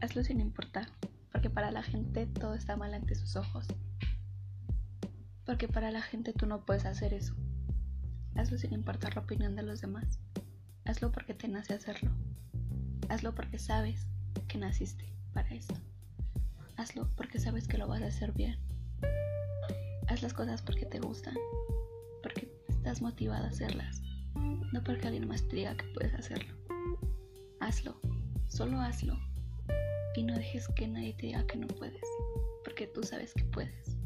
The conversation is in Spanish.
Hazlo sin importar, porque para la gente todo está mal ante sus ojos. Porque para la gente tú no puedes hacer eso. Hazlo sin importar la opinión de los demás. Hazlo porque te nace hacerlo. Hazlo porque sabes que naciste para esto. Hazlo porque sabes que lo vas a hacer bien. Haz las cosas porque te gustan, porque estás motivada a hacerlas, no porque alguien más te diga que puedes hacerlo. Hazlo, solo hazlo y no dejes que nadie te diga que no puedes, porque tú sabes que puedes.